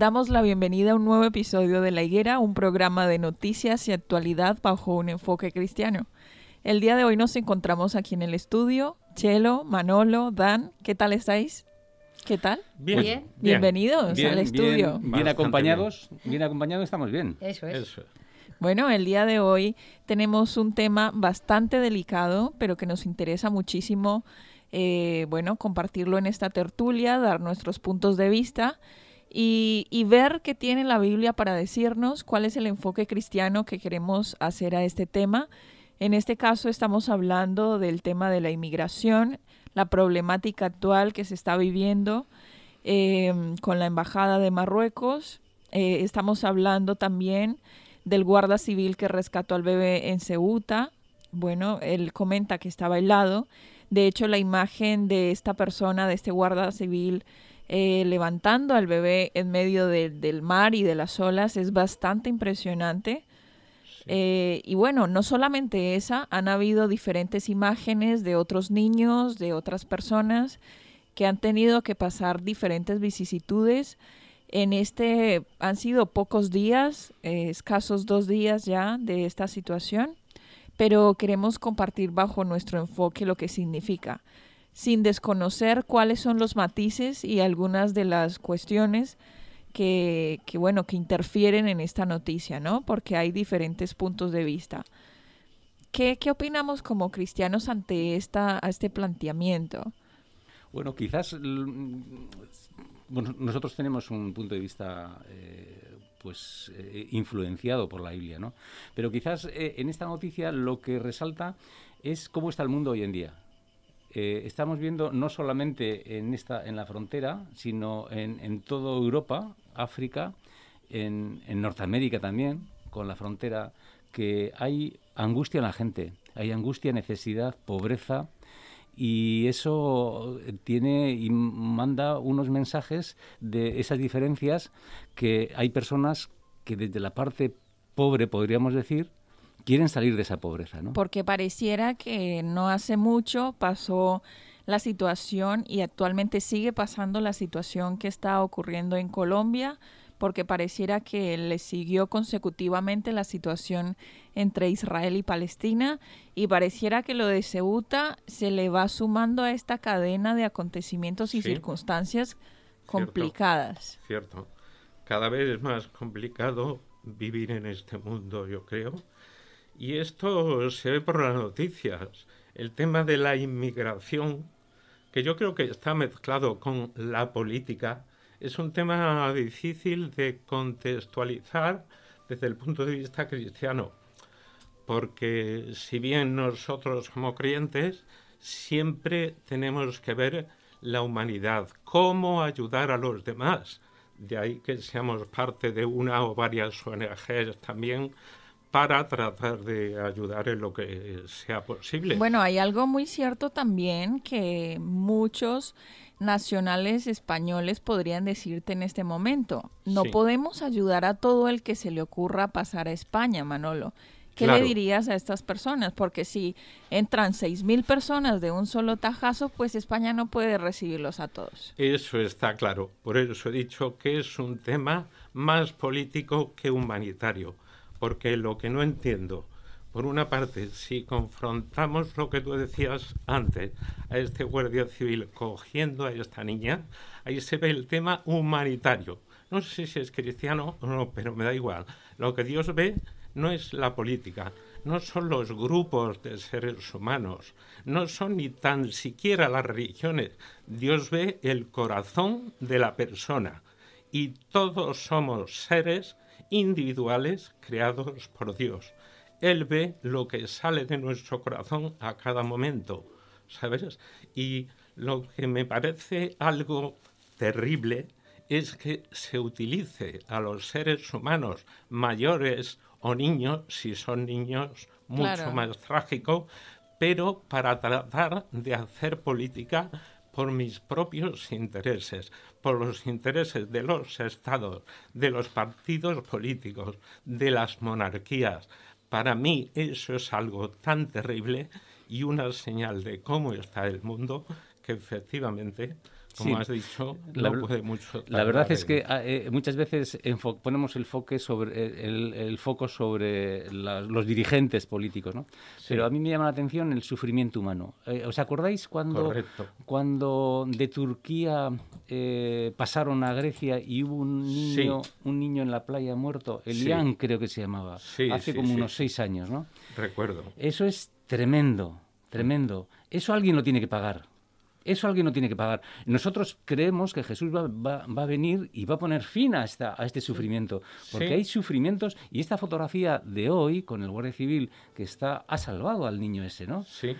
Damos la bienvenida a un nuevo episodio de La Higuera, un programa de noticias y actualidad bajo un enfoque cristiano. El día de hoy nos encontramos aquí en el estudio. Chelo, Manolo, Dan, ¿qué tal estáis? ¿Qué tal? Bien. Bienvenidos al estudio. Bien, acompañados, bien. acompañados estamos bien. Eso es. Bueno, el día de hoy tenemos un tema bastante delicado, pero que nos interesa muchísimo, eh, bueno, compartirlo en esta tertulia, dar nuestros puntos de vista y, ver qué tiene la Biblia para decirnos, cuál es el enfoque cristiano que queremos hacer a este tema. En este caso estamos hablando del tema de la inmigración, la problemática actual que se está viviendo em, con la Embajada de Marruecos. Eh, estamos hablando también del guarda civil que rescató al bebé en Ceuta. Bueno, él comenta que estaba helado. De hecho, la imagen de esta persona, de este guarda civil, eh, levantando al bebé en medio del mar y de las olas es bastante impresionante. Eh, y bueno, no solamente esa, han habido diferentes imágenes de otros niños, de otras personas que han tenido que pasar diferentes vicisitudes. En este han sido pocos días, eh, escasos dos días ya de esta situación, pero queremos compartir bajo nuestro enfoque lo que significa sin desconocer cuáles son los matices y algunas de las cuestiones que, bueno, que interfieren en esta noticia, ¿no? Porque hay diferentes puntos de vista. ¿Qué, opinamos como cristianos ante esta, a este planteamiento? Bueno, quizás nosotros tenemos un punto de vista eh, pues eh, influenciado por la Biblia, ¿no? Pero quizás eh, en esta noticia lo que resalta es cómo está el mundo hoy en día. Eh, estamos viendo no solamente en, esta, en la frontera, sino en, en toda Europa, África, en, en, Norteamérica también, con la frontera, que hay angustia en la gente, hay angustia, necesidad, pobreza, y eso tiene y manda unos mensajes de esas diferencias que hay personas que desde la parte pobre, podríamos decir, quieren salir de esa pobreza, ¿no? Porque pareciera que no hace mucho pasó la situación y actualmente sigue pasando la situación que está ocurriendo en Colombia, porque pareciera que le siguió consecutivamente la situación entre Israel y Palestina y pareciera que lo de Ceuta se le va sumando a esta cadena de acontecimientos y circunstancias complicadas. Cierto. Cada vez es más complicado vivir en este mundo, yo creo y esto se ve por las noticias. El tema de la inmigración, que yo creo que está mezclado con la política, es un tema difícil de contextualizar desde el punto de vista cristiano. Porque si bien nosotros como creyentes siempre tenemos que ver la humanidad, cómo ayudar a los demás. De ahí que seamos parte de una o varias ONGs también para tratar de ayudar en lo que sea posible. Bueno, hay algo muy cierto también que muchos nacionales españoles podrían decirte en este momento. No podemos ayudar a todo el que se le ocurra pasar a España, Manolo. ¿Qué le dirías a estas personas? Porque si entran seis mil personas de un solo tajazo, pues España no puede recibirlos a todos. Eso está claro. Por eso he dicho que es un tema más político que humanitario. Porque lo que no entiendo, por una parte, si confrontamos lo que tú decías antes, a este guardia civil cogiendo a esta niña, ahí se ve el tema humanitario. No sé si es cristiano o no, pero me da igual. Lo que Dios ve no es la política, no son los grupos de seres humanos, no son ni tan siquiera las religiones. Dios ve el corazón de la persona y todos somos seres individuales creados por Dios. Él ve lo que sale de nuestro corazón a cada momento, ¿sabes? Y lo que me parece algo terrible es que se utilice a los seres humanos mayores o niños, si son niños, mucho más trágico, pero para tratar de hacer política por mis propios intereses, por los intereses de los estados, de los partidos políticos, de las monarquías. Para mí eso es algo tan terrible y una señal de cómo está el mundo que efectivamente como has dicho, la, puede mucho. La verdad es que ah, eh, muchas veces ponemos el, sobre, eh, el, foco sobre los dirigentes políticos, ¿no? Pero a mí me llama la atención el sufrimiento humano. Eh, ¿Os acordáis cuando, cuando de Turquía pasaron a Grecia y hubo un niño, un niño en la playa muerto? Elian creo que se llamaba. hace como unos seis años, ¿no? Recuerdo. Eso es tremendo, tremendo. Eso alguien lo tiene que pagar. Eso alguien no tiene que pagar. Nosotros creemos que Jesús va, a venir y va a poner fin a, esta, a este sufrimiento, porque hay sufrimientos y esta fotografía de hoy con el Guardia Civil que está ha salvado al niño ese, ¿no? Sí.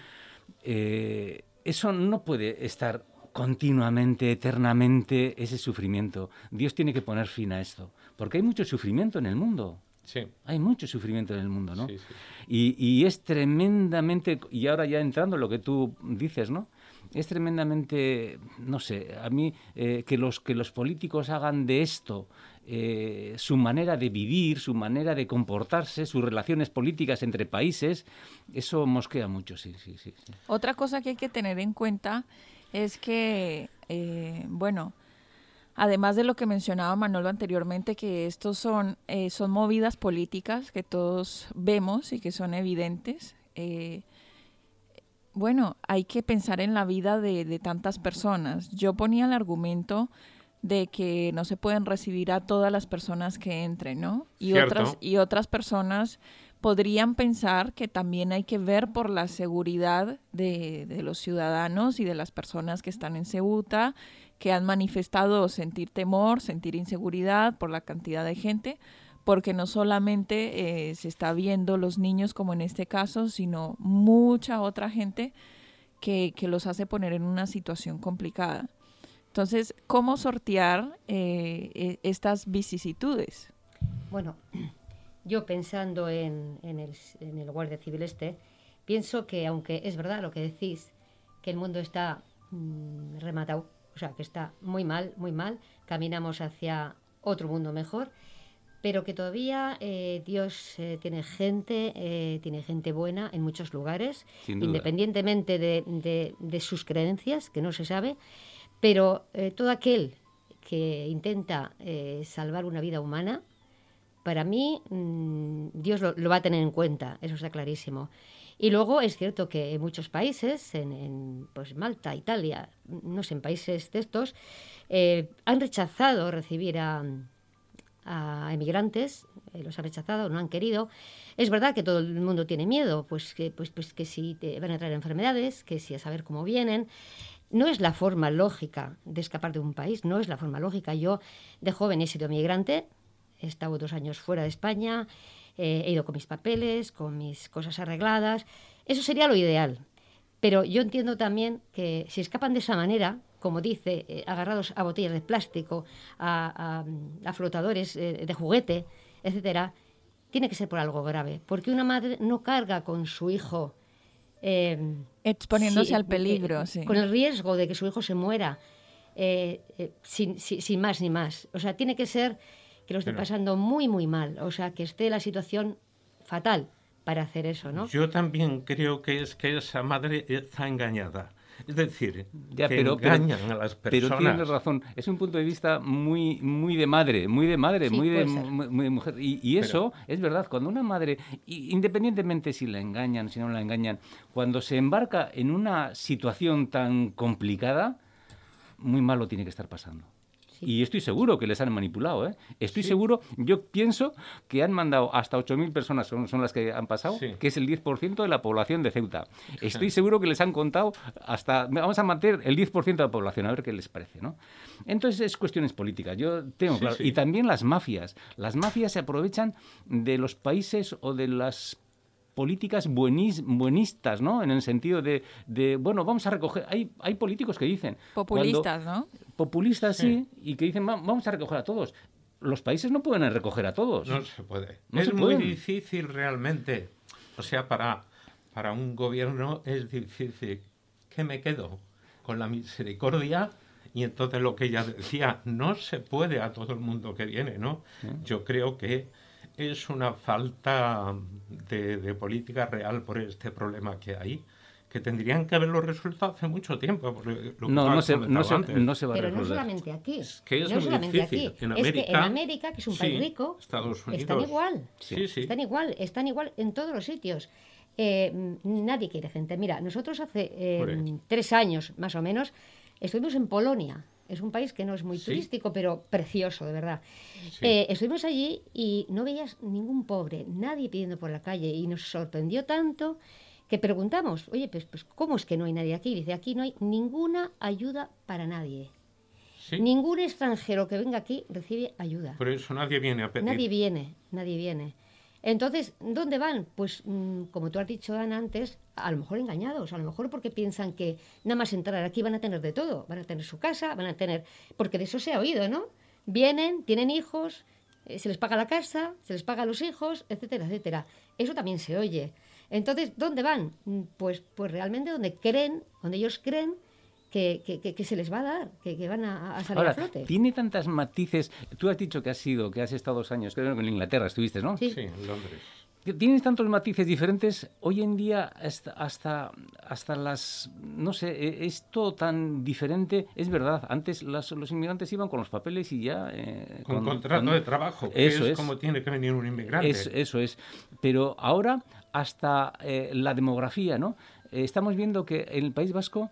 Eh, eso no puede estar continuamente, eternamente ese sufrimiento. Dios tiene que poner fin a esto, porque hay mucho sufrimiento en el mundo. Sí. Hay mucho sufrimiento en el mundo, ¿no? Sí, sí. Y, y, es tremendamente, y ahora ya entrando en lo que tú dices, ¿no? Es tremendamente, no sé, a mí eh, que, los, que los políticos hagan de esto eh, su manera de vivir, su manera de comportarse, sus relaciones políticas entre países, eso mosquea mucho, sí, sí, sí. Otra cosa que hay que tener en cuenta es que, eh, bueno, además de lo que mencionaba Manolo anteriormente, que estos son, son movidas políticas que todos vemos y que son evidentes, bueno, hay que pensar en la vida de, tantas personas. Yo ponía el argumento de que no se pueden recibir a todas las personas que entren, ¿no? Y otras y otras personas podrían pensar que también hay que ver por la seguridad de, de, los ciudadanos y de las personas que están en Ceuta, que han manifestado sentir temor, sentir inseguridad por la cantidad de gente, porque no solamente eh, se está viendo los niños como en este caso, sino mucha otra gente que, los hace poner en una situación complicada. Entonces, ¿cómo sortear eh, e, estas vicisitudes? Bueno, yo pensando en, el, en, el, Guardia Civil este, pienso que aunque es verdad lo que decís, que el mundo está mm, rematado, o sea, que está muy mal, muy mal, caminamos hacia otro mundo mejor, pero que todavía eh, Dios eh, tiene gente, eh, tiene gente buena en muchos lugares, independientemente de, sus creencias, que no se sabe, pero todo aquel que intenta salvar una vida humana, para mí mm, Dios lo, va a tener en cuenta, eso está clarísimo. Y luego es cierto que en muchos países, en, pues Malta, Italia, no sé, en países de estos, han rechazado recibir a a emigrantes, eh, los ha rechazado, no han querido. Es verdad que todo el mundo tiene miedo, pues que, pues, pues que si van a traer enfermedades, que si a saber cómo vienen. No es la forma lógica de escapar de un país, no es la forma lógica. Yo de joven he sido migrante, he estado dos años fuera de España, eh, he ido con mis papeles, con mis cosas arregladas. Eso sería lo ideal. Pero yo entiendo también que si escapan de esa manera, como dice, eh, agarrados a botellas de plástico, a, flotadores eh, de juguete, etcétera, tiene que ser por algo grave, porque una madre no carga con su hijo. Eh, Exponiéndose al peligro, sí. Con el riesgo de que su hijo se muera, sin, sin, más ni más. O sea, tiene que ser que lo esté pasando muy, muy mal. O sea, que esté la situación fatal para hacer eso, ¿no? Yo también creo que es que esa madre está engañada. Es decir, ya, que pero, engañan a las personas. Pero tienes razón, es un punto de vista muy, muy de madre, muy de madre, muy, de, muy, de, mujer. Y, eso es verdad, cuando una madre, independientemente si la engañan, si no la engañan, cuando se embarca en una situación tan complicada, muy malo tiene que estar pasando. Y estoy seguro que les han manipulado. ¿eh? Estoy seguro, yo pienso que han mandado hasta 8.000 personas, son, son, las que han pasado, que es el 10% de la población de Ceuta. Estoy seguro que les han contado hasta, vamos a mantener el 10% de la población, a ver qué les parece. ¿no? Entonces es cuestiones políticas, yo tengo claro. Y también las mafias. Las mafias se aprovechan de los países o de las políticas buenistas, ¿no? En el sentido de, de, bueno, vamos a recoger... Hay, hay políticos que dicen... Populistas, ¿no? Populistas, sí. y que dicen, vamos a recoger a todos. Los países no pueden recoger a todos. No se puede. es muy difícil realmente. O sea, para, para un gobierno es difícil. ¿Qué me quedo? Con la misericordia y entonces lo que ella decía, no se puede a todo el mundo que viene, ¿no? Yo creo que es una falta de, política real por este problema que hay que tendrían que haberlo resuelto hace mucho tiempo. no, no se, no, se, no se, va a Pero no solamente aquí. Es que es no solamente aquí. En América, es que en América, que es un país rico, Estados Unidos, están igual. Sí, sí. Están igual, están igual en todos los sitios. Eh, nadie quiere gente. Mira, nosotros hace eh, tres años, más o menos, estuvimos en Polonia. Es un país que no es muy turístico, pero precioso, de verdad. Eh, estuvimos allí y no veías ningún pobre, nadie pidiendo por la calle. Y nos sorprendió tanto que preguntamos, oye, pues, pues ¿cómo es que no hay nadie aquí? dice, aquí no hay ninguna ayuda para nadie. Ningún extranjero que venga aquí recibe ayuda. Por eso nadie viene a pedir. Nadie viene, nadie viene. Entonces, ¿dónde van? Pues, mm, como tú has dicho, Ana, antes, a lo mejor engañados, a lo mejor porque piensan que nada más entrar aquí van a tener de todo, van a tener su casa, van a tener... Porque de eso se ha oído, ¿no? Vienen, tienen hijos, eh, se les paga la casa, se les paga los hijos, etcétera, etcétera. Eso también se oye. Entonces, ¿dónde van? Mm, pues, pues realmente donde creen, donde ellos creen que, que, se les va a dar, que, van a, salir a flote. Tiene tantas matices. Tú has dicho que has sido, que has estado dos años, creo que en Inglaterra estuviste, ¿no? Sí, en Londres. Tienes tantos matices diferentes. Hoy en día hasta, hasta, las... No sé, e, es todo tan diferente. Es verdad, antes los inmigrantes iban con los papeles y ya... Eh, con, contrato de trabajo, que eso es, como tiene que venir un inmigrante. eso es. Pero ahora hasta eh, la demografía, ¿no? Eh, estamos viendo que en el País Vasco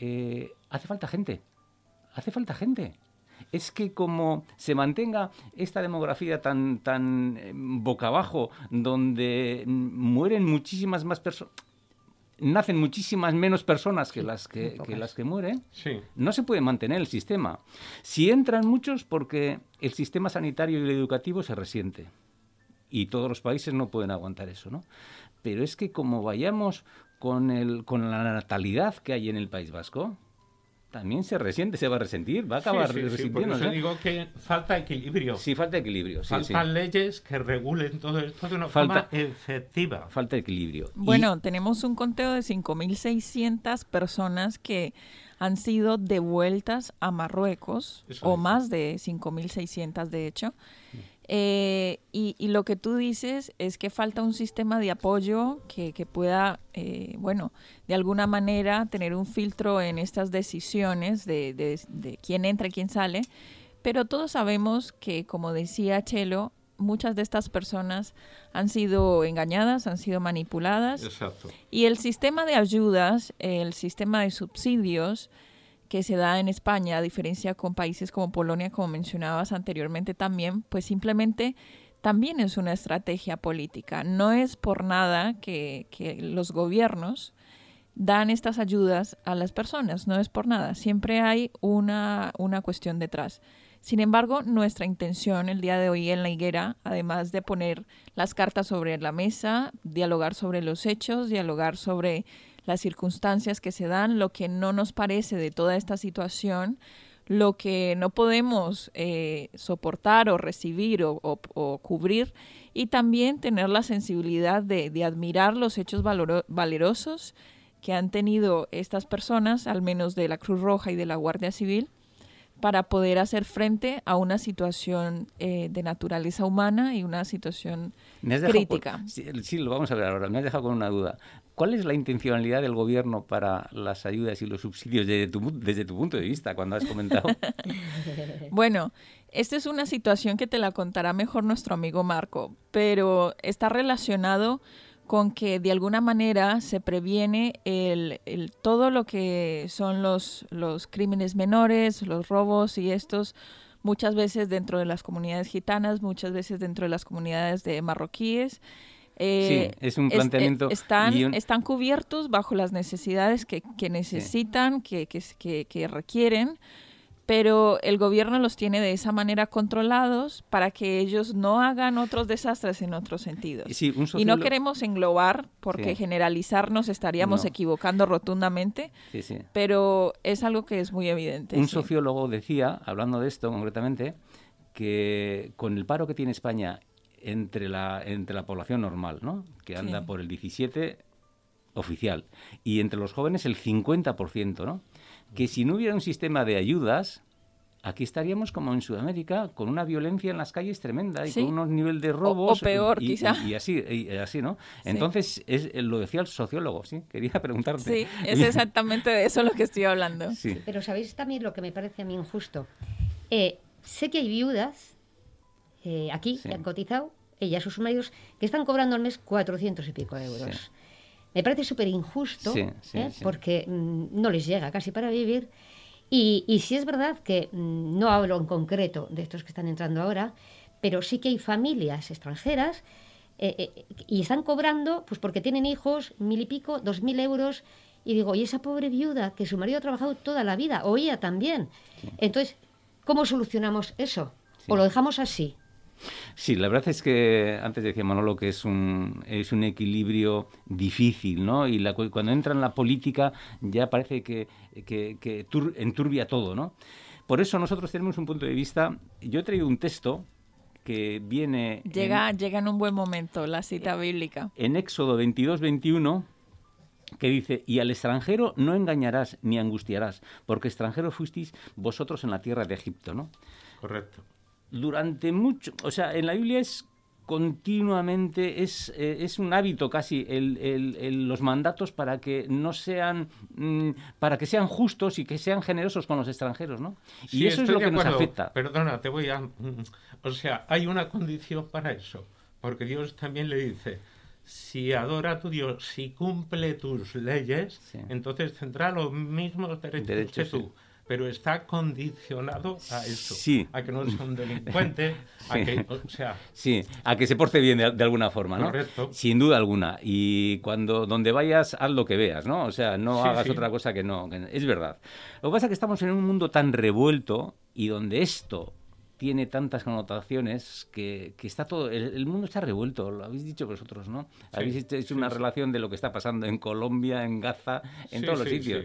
eh, hace falta gente. Hace falta gente. Es que como se mantenga esta demografía tan, tan eh, boca abajo, donde mueren muchísimas más personas, nacen muchísimas menos personas que las que, las que mueren, no se puede mantener el sistema. Si entran muchos porque el sistema sanitario y el educativo se resiente. Y todos los países no pueden aguantar eso, ¿no? Pero es que como vayamos con, el, con la natalidad que hay en el País Vasco, también se resiente, se va a resentir, va a acabar sí, sí, por eso digo que falta equilibrio. Sí, falta equilibrio. Faltan leyes que regulen todo esto de una forma efectiva. Falta equilibrio. Bueno, tenemos un conteo de 5.600 personas que han sido devueltas a Marruecos, o más de 5.600 de hecho. Eh, y, lo que tú dices es que falta un sistema de apoyo que, pueda, eh, bueno, de alguna manera tener un filtro en estas decisiones de, de, quién entra y quién sale. Pero todos sabemos que, como decía Chelo, muchas de estas personas han sido engañadas, han sido manipuladas. Exacto. Y el sistema de ayudas, el sistema de subsidios, que se da en España, a diferencia con países como Polonia, como mencionabas anteriormente también, pues simplemente también es una estrategia política. No es por nada que, los gobiernos dan estas ayudas a las personas, no es por nada, siempre hay una, una cuestión detrás. Sin embargo, nuestra intención el día de hoy en la higuera, además de poner las cartas sobre la mesa, dialogar sobre los hechos, dialogar sobre las circunstancias que se dan, lo que no nos parece de toda esta situación, lo que no podemos eh, soportar o recibir o, cubrir y también tener la sensibilidad de, admirar los hechos valerosos que han tenido estas personas, al menos de la Cruz Roja y de la Guardia Civil, para poder hacer frente a una situación eh, de naturaleza humana y una situación crítica. sí, lo vamos a ver ahora. Me has dejado con una duda. ¿Cuál es la intencionalidad del gobierno para las ayudas y los subsidios desde tu, desde tu punto de vista, cuando has comentado? bueno, esta es una situación que te la contará mejor nuestro amigo Marco, pero está relacionado con que de alguna manera se previene el, todo lo que son los, los crímenes menores, los robos y estos muchas veces dentro de las comunidades gitanas, muchas veces dentro de las comunidades de marroquíes. Eh, sí, es un planteamiento. están, están cubiertos bajo las necesidades que, que necesitan, que, que, que, requieren, pero el gobierno los tiene de esa manera controlados para que ellos no hagan otros desastres en otros sentidos. Y no queremos englobar, porque generalizarnos estaríamos equivocando rotundamente, pero es algo que es muy evidente. Un sociólogo decía, hablando de esto concretamente, que con el paro que tiene España entre la, entre la población normal, ¿no? que anda por el 17 oficial, y entre los jóvenes el 50%, ¿no? que si no hubiera un sistema de ayudas, aquí estaríamos como en Sudamérica, con una violencia en las calles tremenda y con unos niveles de robos. O, peor, y, quizá. Y, así, así, ¿no? Entonces, es, lo decía el sociólogo, ¿sí? Quería preguntarte. Sí, es exactamente de eso lo que estoy hablando. Sí. Pero ¿sabéis también lo que me parece a mí injusto? Eh, sé que hay viudas eh, aquí han cotizado, ellas, sus maridos, que están cobrando al mes 400 y pico euros. Me parece súper injusto, ¿eh? porque mm, no les llega casi para vivir. Y, y sí es verdad que mm, no hablo en concreto de estos que están entrando ahora, pero sí que hay familias extranjeras eh, eh, y están cobrando, pues porque tienen hijos, mil y pico, dos mil euros. Y digo, y esa pobre viuda que su marido ha trabajado toda la vida, o ella también. Entonces, ¿cómo solucionamos eso? ¿O lo dejamos así? Sí, la verdad es que antes decía Manolo que es un, es un equilibrio difícil, ¿no? Y la, cuando entra en la política ya parece que, que, enturbia todo, ¿no? Por eso nosotros tenemos un punto de vista. Yo he traído un texto que viene. Llega en, llega en un buen momento, la cita bíblica. En Éxodo 22, 21 que dice, y al extranjero no engañarás ni angustiarás, porque extranjero fuisteis vosotros en la tierra de Egipto, ¿no? Correcto durante mucho, o sea, en la Biblia es continuamente, es, eh, es un hábito casi el, el, los mandatos para que no sean, mm, para que sean justos y que sean generosos con los extranjeros, ¿no? y eso es lo que nos afecta. Perdona, te voy a... Mm, o sea, hay una condición para eso, porque Dios también le dice, si adora a tu Dios, si cumple tus leyes, entonces tendrá los mismos derechos, que tú pero está condicionado a eso, sí. a que no sea un delincuente, a que, o sea... Sí, a que se porte bien de, alguna forma, ¿no? Correcto. Sin duda alguna. Y cuando donde vayas, haz lo que veas, ¿no? O sea, no hagas otra cosa que no. es verdad. Lo que pasa es que estamos en un mundo tan revuelto y donde esto tiene tantas connotaciones que, que está todo, el, mundo está revuelto, lo habéis dicho vosotros, ¿no? habéis hecho una relación de lo que está pasando en Colombia, en Gaza, en todos los sitios.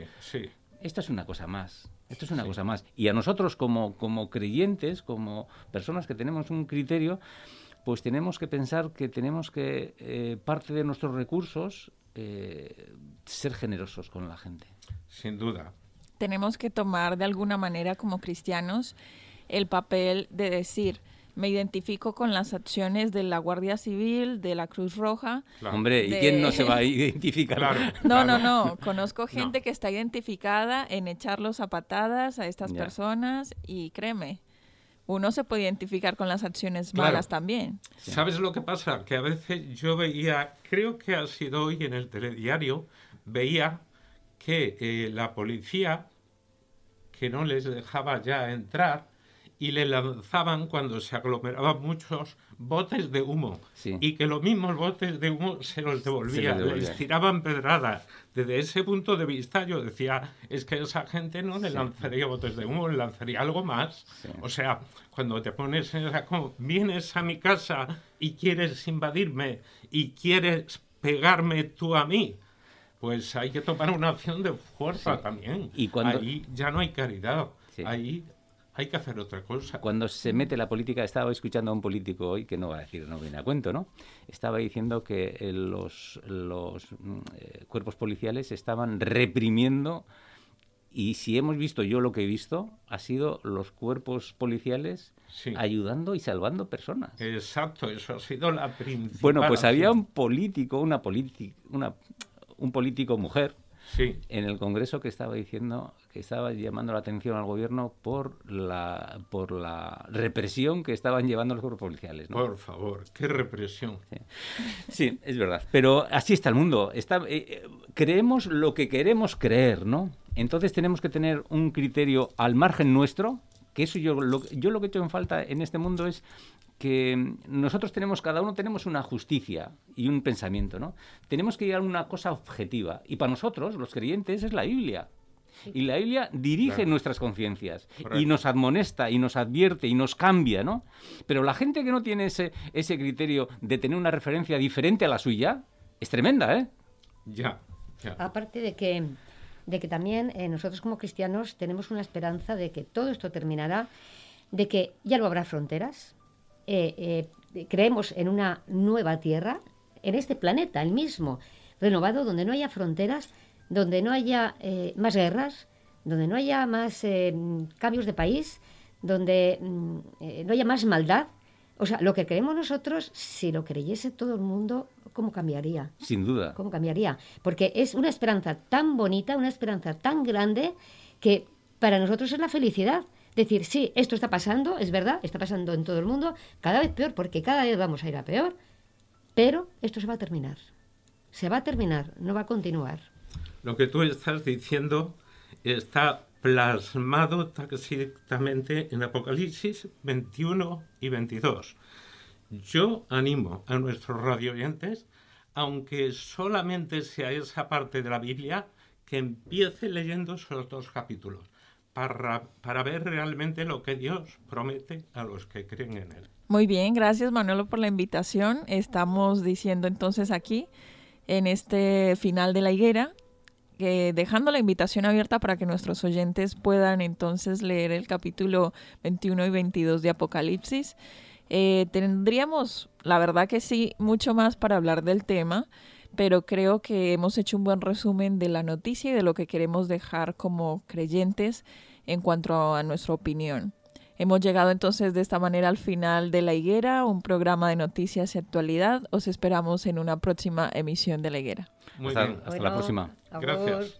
Esto es una cosa más. Esto es una cosa más. Y a nosotros como, como creyentes, como personas que tenemos un criterio, pues tenemos que pensar que tenemos que, eh, parte de nuestros recursos, eh, ser generosos con la gente. Sin duda. Tenemos que tomar de alguna manera como cristianos el papel de decir, me identifico con las acciones de la Guardia Civil, de la Cruz Roja. Hombre, ¿y quién no se va a identificar? no, no, no. Conozco gente que está identificada en echarlos a patadas a estas personas y créeme, uno se puede identificar con las acciones malas también. ¿Sabes lo que pasa? Que a veces yo veía, creo que ha sido hoy en el telediario, veía que eh, la policía, que no les dejaba ya entrar, y le lanzaban cuando se aglomeraban muchos botes de humo y que los mismos botes de humo se los devolvían, les tiraban pedradas. Desde ese punto de vista yo decía, es que a esa gente no le lanzaría botes de humo, le lanzaría algo más. O sea, cuando te pones en esa... Vienes a mi casa y quieres invadirme y quieres pegarme tú a mí, pues hay que tomar una acción de fuerza también. Y cuando... Ahí ya no hay caridad. Ahí hay que hacer otra cosa. Cuando se mete la política, estaba escuchando a un político hoy, que no va a decir, no viene a cuento, ¿no? Estaba diciendo que eh, los, los mm, eh, cuerpos policiales estaban reprimiendo y si hemos visto yo lo que he visto, ha sido los cuerpos policiales ayudando y salvando personas. Exacto, eso ha sido la principal. Bueno, pues había un político, una, una un político mujer, en el Congreso que estaba diciendo que estaba llamando la atención al gobierno por la por la represión que estaban llevando los cuerpos policiales. Por favor, qué represión. Sí. es verdad. Pero así está el mundo. Está, eh, eh, creemos lo que queremos creer, ¿no? Entonces tenemos que tener un criterio al margen nuestro, que eso yo lo, yo lo que he hecho en falta en este mundo es que nosotros tenemos, cada uno tenemos una justicia y un pensamiento, ¿no? Tenemos que llegar a una cosa objetiva. Y para nosotros, los creyentes, es la Biblia. Y la Biblia dirige nuestras conciencias y nos admonesta y nos advierte y nos cambia, ¿no? Pero la gente que no tiene ese, ese criterio de tener una referencia diferente a la suya es tremenda, ¿eh? Ya. Aparte de que, de que también eh, nosotros como cristianos tenemos una esperanza de que todo esto terminará, de que ya no habrá fronteras, eh, eh, creemos en una nueva tierra, en este planeta, el mismo, renovado, donde no haya fronteras, donde no haya eh, más guerras, donde no haya más cambios de país, donde mm, no haya más maldad. O sea, lo que creemos nosotros, si lo creyese todo el mundo, ¿cómo cambiaría? Sin duda. ¿Cómo cambiaría? Porque es una esperanza tan bonita, una esperanza tan grande, que para nosotros es la felicidad decir, sí, esto está pasando, es verdad, está pasando en todo el mundo, cada vez peor, porque cada vez vamos a ir a peor, pero esto se va a terminar. Se va a terminar, no va a continuar. Lo que tú estás diciendo está plasmado tácitamente en Apocalipsis 21 y 22. Yo animo a nuestros radio oyentes, aunque solamente sea esa parte de la Biblia, que empiece leyendo esos dos capítulos para, ver realmente lo que Dios promete a los que creen en Él. Muy bien, gracias Manuelo por la invitación. Estamos diciendo entonces aquí, en este final de la higuera, que dejando la invitación abierta para que nuestros oyentes puedan entonces leer el capítulo 21 y 22 de Apocalipsis. Eh, tendríamos, la verdad que sí, mucho más para hablar del tema, pero creo que hemos hecho un buen resumen de la noticia y de lo que queremos dejar como creyentes en cuanto a nuestra opinión. Hemos llegado entonces de esta manera al final de La Higuera, un programa de noticias y actualidad. Os esperamos en una próxima emisión de La Higuera. hasta, hasta la próxima. Gracias.